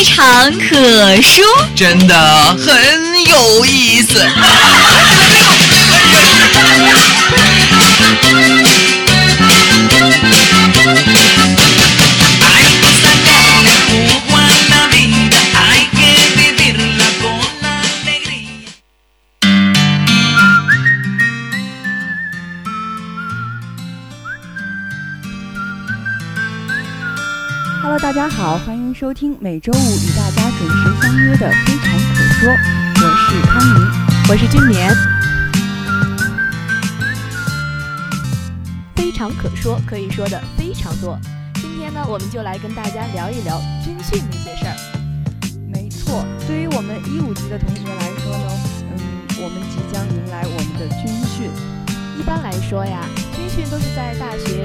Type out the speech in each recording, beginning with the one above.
非常可说，真的很有意思。好，欢迎收听每周五与大家准时相约的《非常可说》，我是康宁，我是君眠。非常可说，可以说的非常多。今天呢，我们就来跟大家聊一聊军训那些事儿。没错，对于我们一五级的同学来说呢，嗯，我们即将迎来我们的军训。一般来说呀，军训都是在大学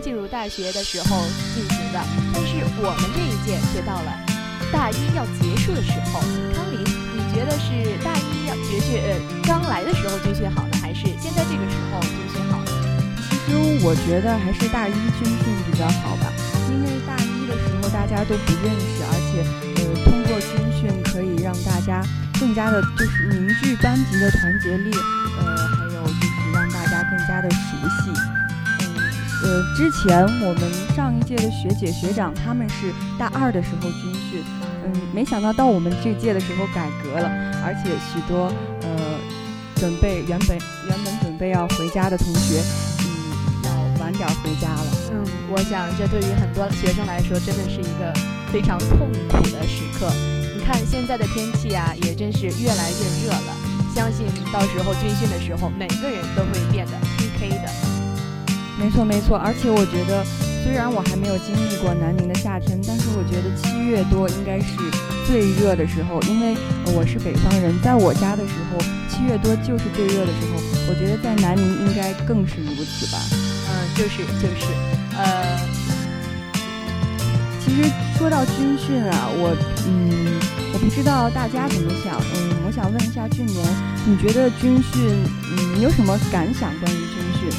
进入大学的时候进行的，但是我们这一届却到了大一要结束的时候。康林，你觉得是大一要绝训呃刚来的时候军训好呢，还是现在这个时候军训好呢？其实我觉得还是大一军训比较好吧，因为大一的时候大家都不认识，而且呃通过军训可以让大家更加的就是凝聚班级的团结力，呃还有就是让大家更加的熟悉。呃，之前我们上一届的学姐学长他们是大二的时候军训，嗯，没想到到我们这届的时候改革了，而且许多呃准备原本原本准备要回家的同学，嗯，要晚点回家了。嗯，我想这对于很多学生来说，真的是一个非常痛苦的时刻。你看现在的天气啊，也真是越来越热了。相信到时候军训的时候，每个人都会变得黑黑的。没错没错，而且我觉得，虽然我还没有经历过南宁的夏天，但是我觉得七月多应该是最热的时候，因为我是北方人，在我家的时候，七月多就是最热的时候。我觉得在南宁应该更是如此吧。嗯，就是就是，呃，其实说到军训啊，我嗯，我不知道大家怎么想，嗯，我想问一下俊年，你觉得军训，嗯，你有什么感想关于军训？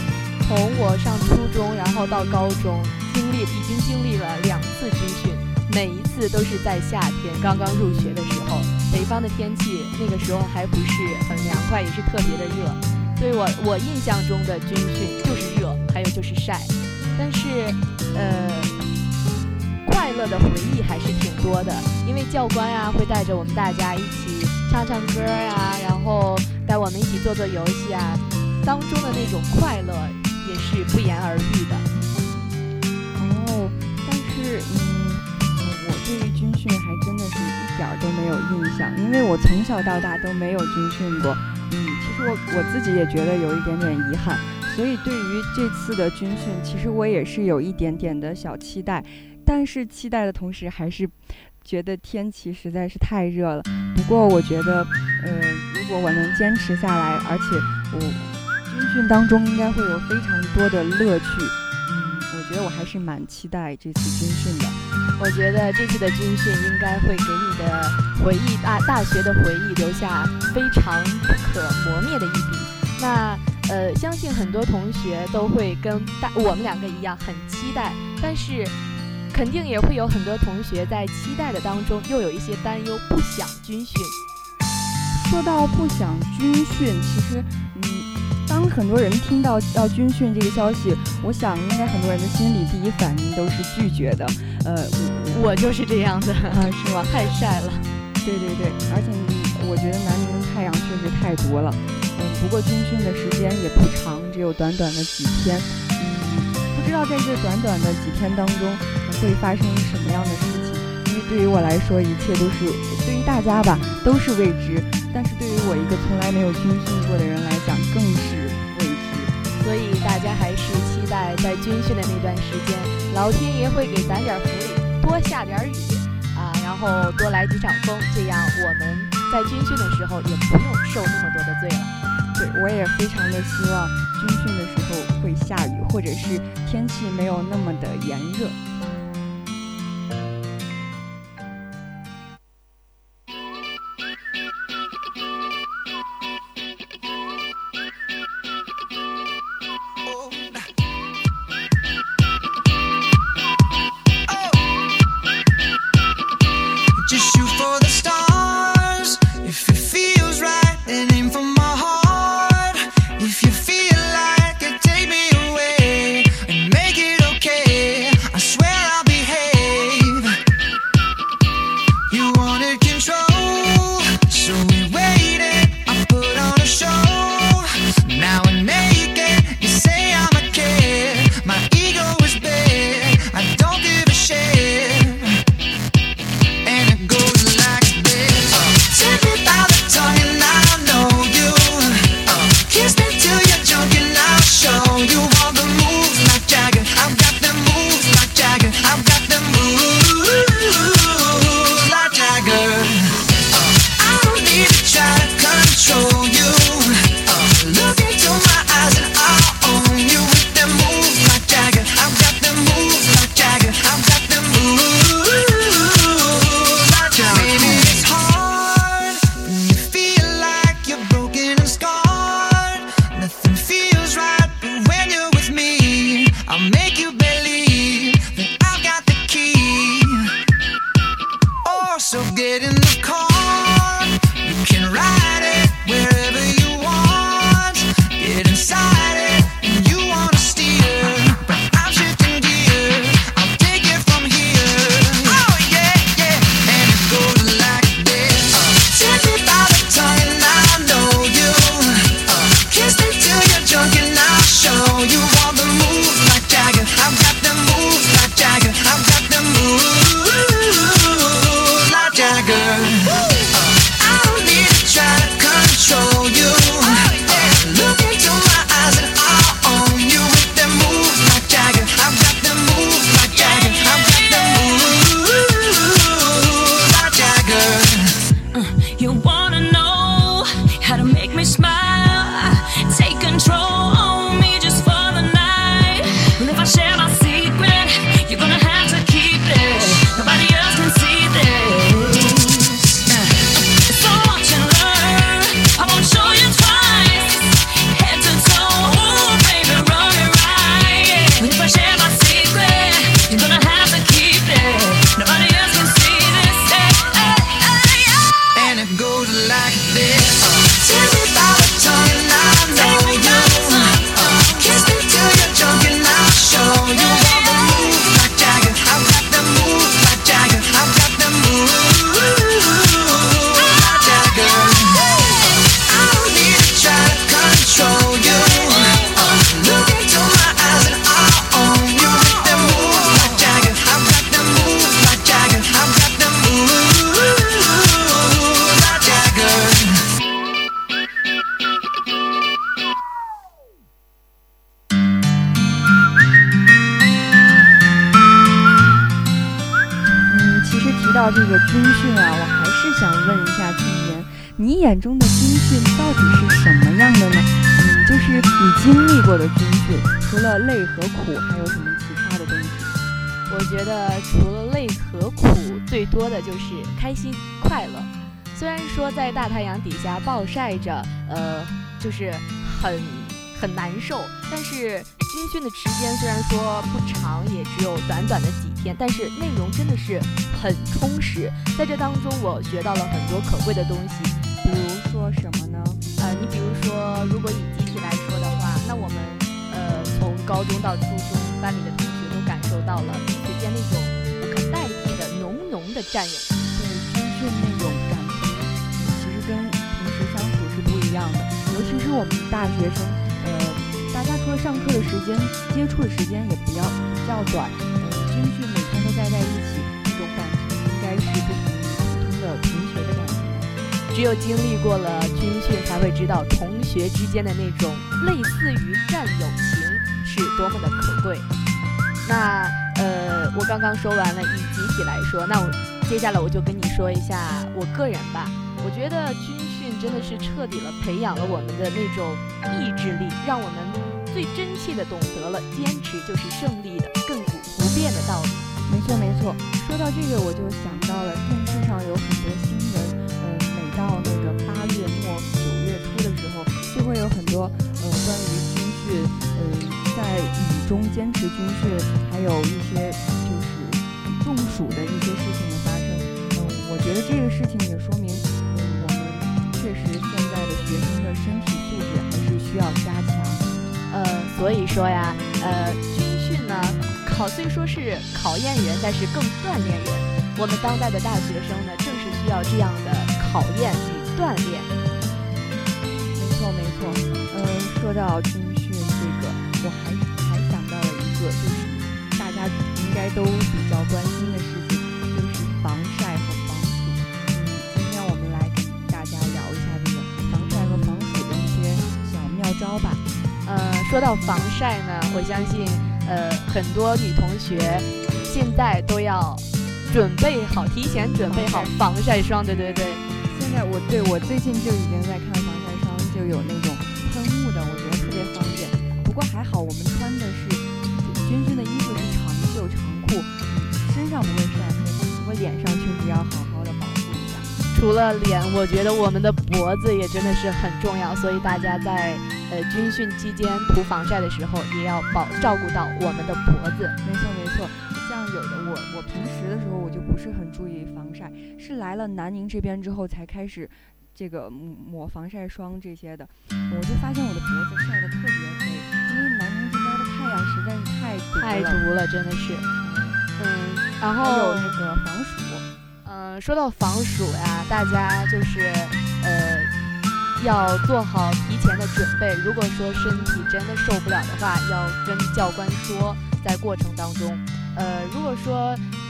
从我上初中，然后到高中，经历已经经历了两次军训，每一次都是在夏天刚刚入学的时候，北方的天气那个时候还不是很凉快，也是特别的热，所以我我印象中的军训就是热，还有就是晒，但是呃，快乐的回忆还是挺多的，因为教官啊、会带着我们大家一起唱唱歌呀、然后带我们一起做做游戏啊，当中的那种快乐是不言而喻的。哦，但是嗯，我对于军训还真的是一点儿都没有印象，因为我从小到大都没有军训过。嗯，其实我我自己也觉得有一点点遗憾，所以对于这次的军训，其实我也是有一点点的小期待，但是期待的同时还是觉得天气实在是太热了。不过我觉得，呃，如果我能坚持下来，而且我军训当中应该会有非常多的乐趣。嗯，我觉得我还是蛮期待这次军训的。我觉得这次的军训应该会给你的回忆大大学的回忆留下非常不可磨灭的一笔。那呃，相信很多同学都会跟大我们两个一样很期待，但是肯定也会有很多同学在期待的当中又有一些担忧，不想军训。说到不想军训，其实，嗯，当很多人听到要军训这个消息，我想应该很多人的心里第一反应都是拒绝的。呃，我我就是这样的，啊，是吗？太晒了。对对对，而且你我觉得南宁的太阳确实太毒了。嗯，不过军训的时间也不长，只有短短的几天。嗯，不知道在这短短的几天当中会发生什么样的事情。因为对于我来说，一切都是对于大家吧都是未知，但是对于我一个从来没有军训过的人来讲，更是。所以大家还是期待在军训的那段时间，老天爷会给咱点福利，多下点雨啊，然后多来几场风，这样我们在军训的时候也不用受那么多的罪了。对，我也非常的希望军训的时候会下雨，或者是天气没有那么的炎热。这个军训啊，我还是想问一下俊言，你眼中的军训到底是什么样的呢？嗯，就是你经历过的军训，除了累和苦，还有什么其他的东西？我觉得除了累和苦，最多的就是开心快乐。虽然说在大太阳底下暴晒着，呃，就是很很难受，但是。军训的时间虽然说不长，也只有短短的几天，但是内容真的是很充实。在这当中，我学到了很多可贵的东西，比如说什么呢？呃，你比如说，如果以集体来说的话，那我们呃从高中到初中，班里的同学都感受到了彼此间那种不可代替的浓浓的战友。对，军训那种感情，其实跟平时相处是不一样的，尤其是我们大学生。大家除了上课的时间，接触的时间也比较比较短。嗯，军训每天都待在一起，这种感情应该是不同于普通的同学的感情。只有经历过了军训，才会知道同学之间的那种类似于战友情是多么的可贵。那呃，我刚刚说完了以集体来说，那我接下来我就跟你说一下我个人吧。我觉得军训真的是彻底了培养了我们的那种意志力，让我们最真切的懂得了坚持就是胜利的亘古不变的道理。没错没错，说到这个我就想到了电视上有很多新闻，呃，每到那个八月末九月初的时候，就会有很多呃关于军训，呃，在雨中坚持军训，还有一些就是中暑的一些事情的发生。嗯，我觉得这个事情也说明，嗯，我们确实现在的学生的身体素质还是需要加强。呃，所以说呀，呃，军训呢，考虽说是考验人，但是更锻炼人。我们当代的大学生呢，正是需要这样的考验与锻炼。没错没错，嗯，说到军训这个，我还还想到了一个，就是大家应该都比较关心的事情，说到防晒呢，我相信，呃，很多女同学现在都要准备好，提前准备好防晒霜。对对对，现在我对我最近就已经在看防晒霜，就有那种喷雾的，我觉得特别方便。不过还好，我们穿的是军训的衣服是长袖长裤，身上不会晒黑，不过脸上确实要好好的保护一下。除了脸，我觉得我们的脖子也真的是很重要，所以大家在呃军训期间涂防晒的时候，也要保照顾到我们的脖子。没错没错，像有的我我平时的时候我就不是很注意防晒，是来了南宁这边之后才开始这个抹抹防晒霜这些的，我就发现我的脖子晒得特别黑，因为南宁这边的太阳实在是太毒太了。毒了，真的是。嗯，然还后有那个防暑，嗯，说到防暑呀，大家就是呃要做好提前的准备。如果说身体真的受不了的话，要跟教官说，在过程当中，呃，如果说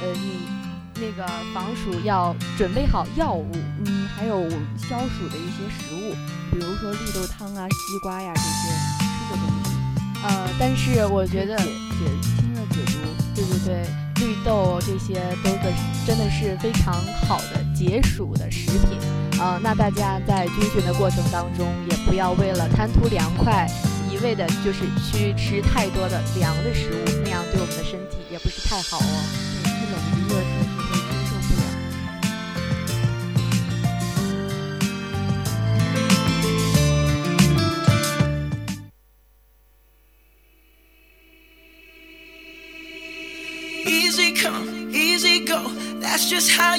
呃你那个防暑要准备好药物，嗯，还有消暑的一些食物，比如说绿豆汤啊、西瓜呀这些吃的东西，呃，但是我觉得解解清热解毒。对对对，绿豆这些都的真的是非常好的解暑的食品啊、呃那大家在军训的过程当中，也不要为了贪图凉快，一味的就是去吃太多的凉的食物，那样对我们的身体也不是太好哦。嗯，一冷一热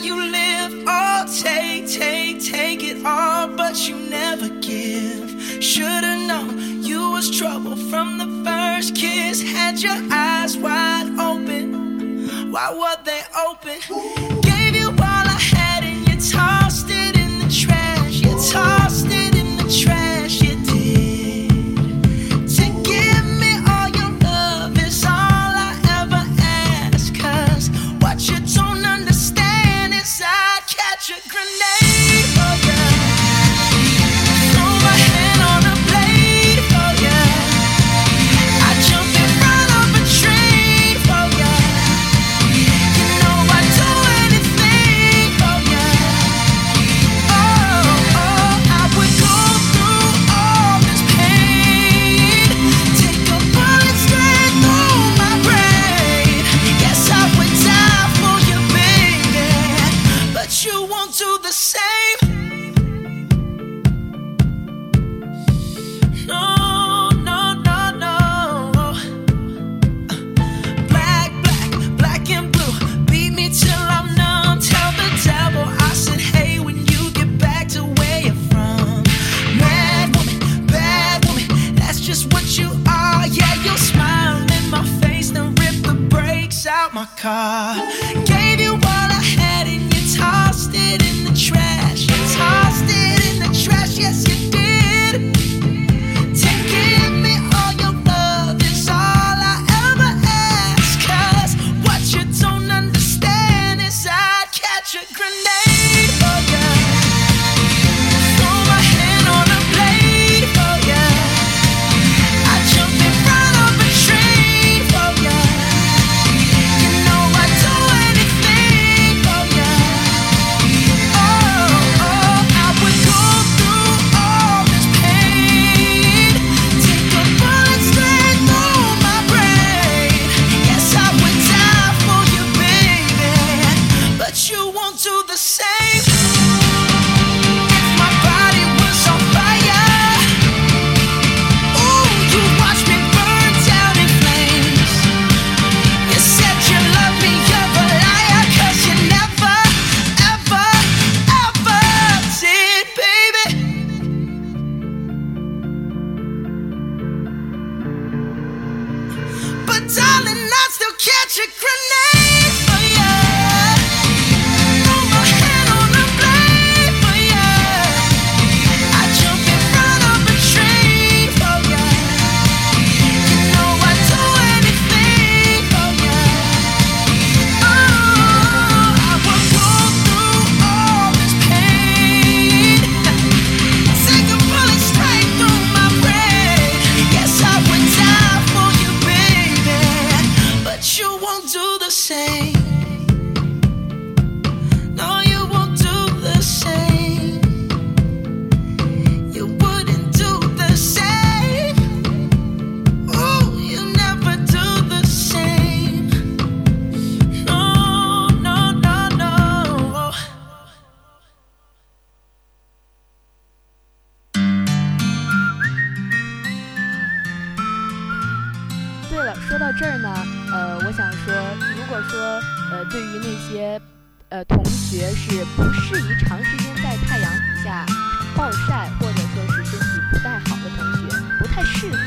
you live. Oh, take, take, take it all, but you never give. Should've known you was trouble from the first kiss. Had your eyes wide open. Why were they open? Gave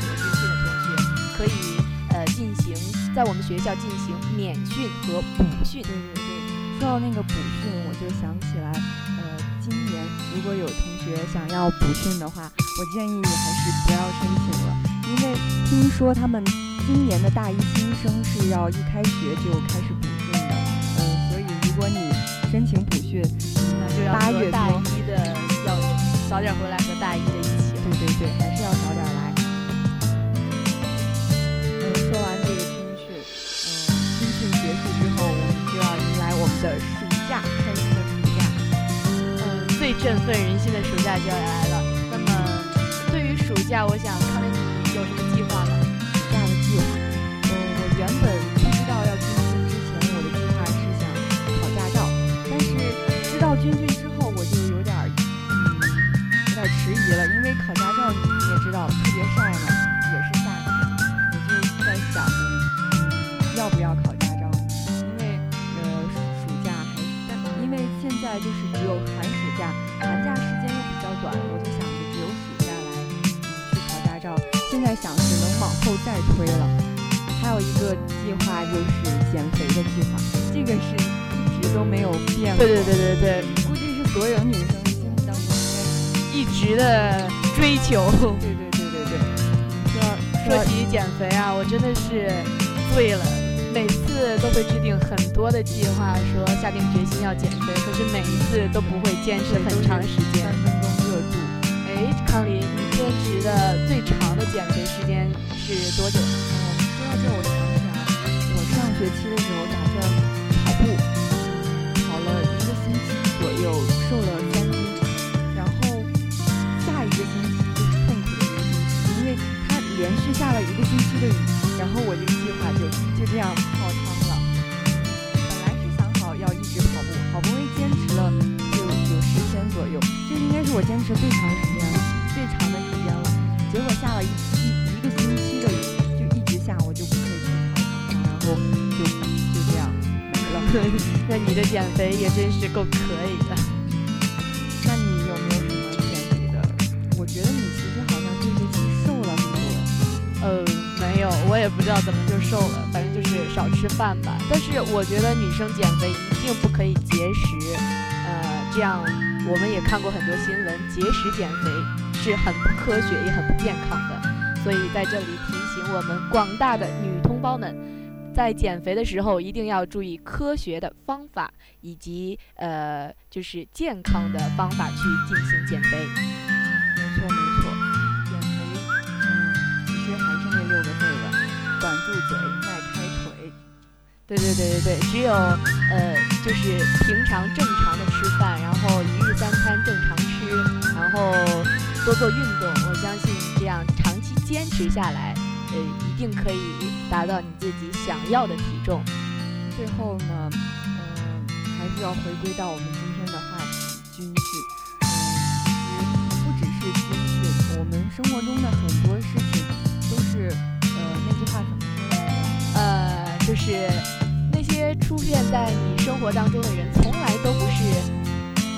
太适合军训的同学，可以呃进行在我们学校进行免训和补训。对对对，说到那个补训，我就想起来，呃，今年如果有同学想要补训的话，我建议你还是不要申请了，因为听说他们今年的大一新生是要一开学就开始补训的，嗯、所以如果你申请补训，那就要八月和大一的要早点回来和大一的一起。对对对，还是要早点结束之后，我们就要迎来我们的暑假，开心的暑假。嗯，最振奋人心的暑假就要来了。那么，对于暑假，我想康雷你有什么求。对对对对对。说说起减肥啊，我真的是醉了。每次都会制定很多的计划，说下定决心要减肥，可是每一次都不会坚持很长时间三。分钟热度。哎，康林，你坚持的最长的减肥时间是多久？哦，说到这，我想起来，我上学期的时候打算跑步，跑了一个星期左右，连续下了一个星期的雨，然后我这个计划就就这样泡汤了。本来是想好要一直跑步，好不容易坚持了就有十天左右，这应该是我坚持最长时间了，最长的时间了。结果下了一一一个星期的雨，就一直下，我就不可以去操场，然后就就这样没了。那你的减肥也真是够可以的。那你有没有什么减肥的？我觉得你呃，没有，我也不知道怎么就瘦了，反正就是少吃饭吧。但是我觉得女生减肥一定不可以节食，呃，这样我们也看过很多新闻，节食减肥是很不科学也很不健康的。所以在这里提醒我们广大的女同胞们，在减肥的时候一定要注意科学的方法以及呃，就是健康的方法去进行减肥。没错嘴，迈开腿。对对对对对，只有呃，就是平常正常的吃饭，然后一日三餐正常吃，然后多做运动，我相信这样长期坚持下来，呃，一定可以达到你自己想要的体重。最后呢，嗯、还是要回归到我们今天的话题——军训。嗯，其实不只是军训，我们生活中的很就是那些出现在你生活当中的人，从来都不是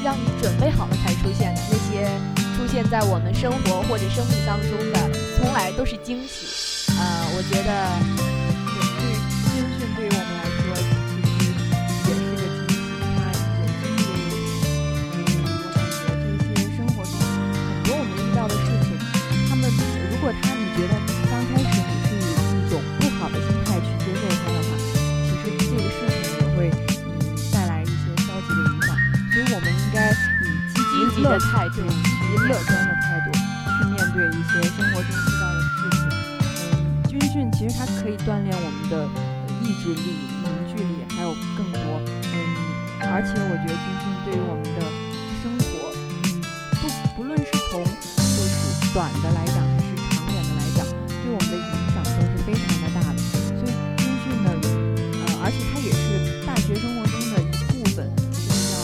让你准备好了才出现的，那些出现在我们生活或者生命当中的，从来都是惊喜。呃，我觉得。学生活中的一部分一定要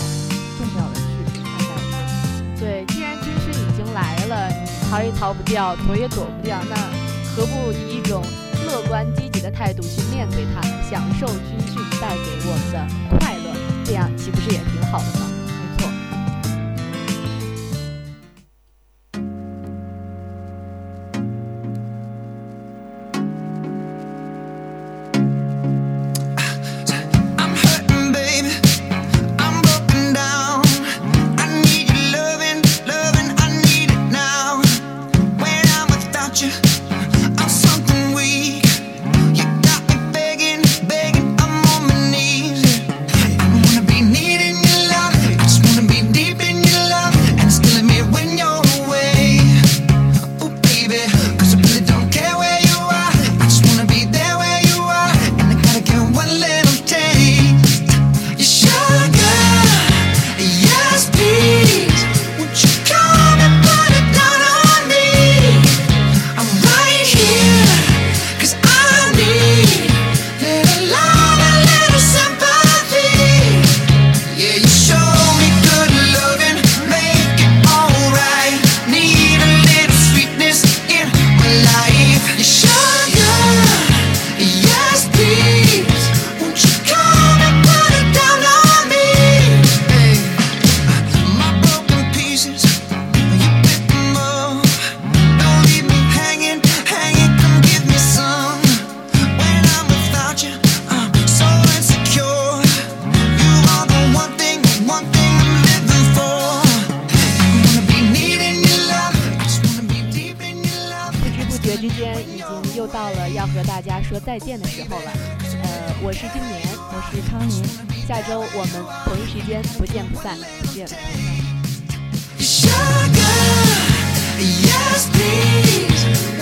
重要的去看待它。对既然军训已经来了你逃也逃不掉躲也躲不掉那何不以一种乐观积极的态度去面对他们享受军训带给我们的快乐这样岂不是也挺好的吗再见的时候了。呃我是今年我是康宁下周我们同一时间不见不散不见。不散 sugar yes please.